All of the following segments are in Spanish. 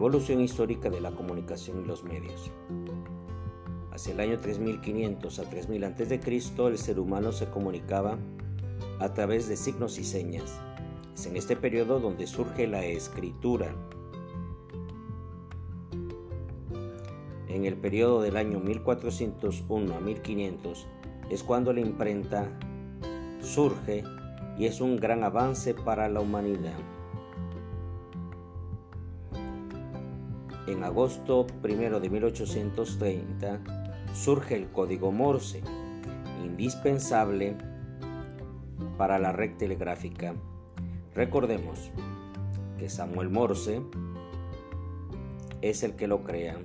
Evolución histórica de la comunicación y los medios. Hacia el año 3500 a 3000 a.C., el ser humano se comunicaba a través de signos y señas. Es en este periodo donde surge la escritura. En el periodo del año 1401 a 1500 es cuando la imprenta surge y es un gran avance para la humanidad. En agosto 1 de 1830 surge el código Morse, indispensable para la red telegráfica. Recordemos que Samuel Morse es el que lo crea.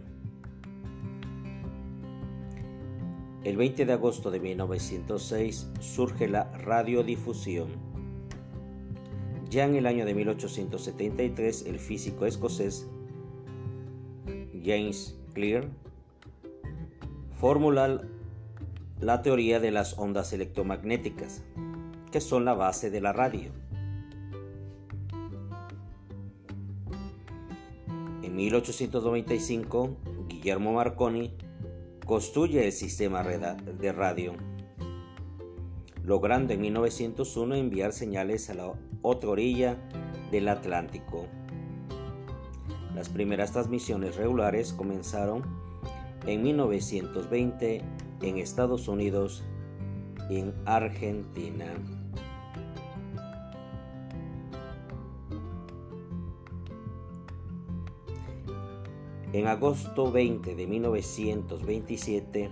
El 20 de agosto de 1906 surge la radiodifusión. Ya en el año de 1873 el físico escocés James Clear formula la teoría de las ondas electromagnéticas, que son la base de la radio. En 1895, Guillermo Marconi construye el sistema de radio, logrando en 1901 enviar señales a la otra orilla del Atlántico. Las primeras transmisiones regulares comenzaron en 1920 en Estados Unidos y en Argentina. En agosto 20 de 1927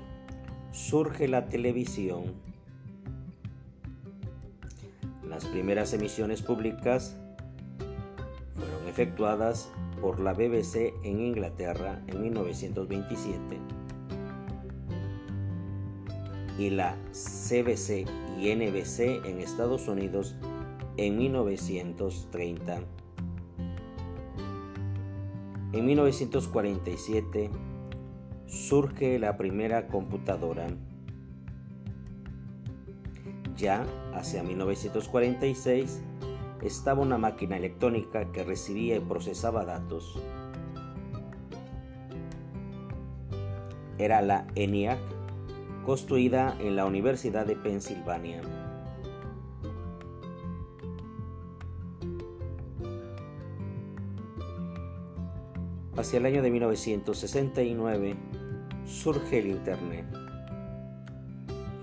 surge la televisión. Las primeras emisiones públicas fueron efectuadas por la BBC en Inglaterra en 1927 y la CBC y NBC en Estados Unidos en 1930. En 1947 surge la primera computadora. Ya hacia 1946 estaba una máquina electrónica que recibía y procesaba datos. Era la ENIAC, construida en la Universidad de Pensilvania. Hacia el año de 1969 surge el Internet.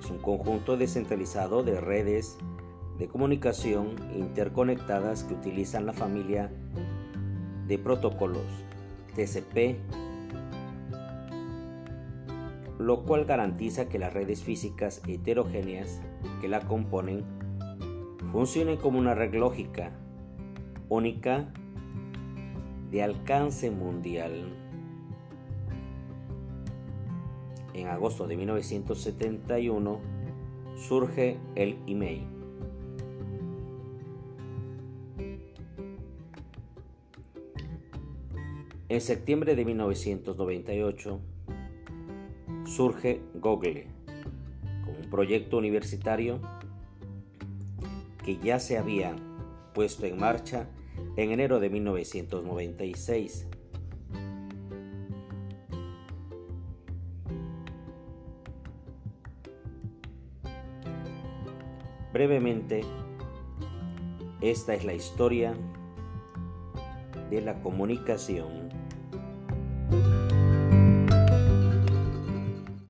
Es un conjunto descentralizado de redes de comunicación interconectadas que utilizan la familia de protocolos TCP, lo cual garantiza que las redes físicas heterogéneas que la componen funcionen como una red lógica única de alcance mundial. En agosto de 1971 surge el email. En septiembre de 1998 surge Google como un proyecto universitario que ya se había puesto en marcha en enero de 1996. Brevemente, esta es la historia de la comunicación. thank you.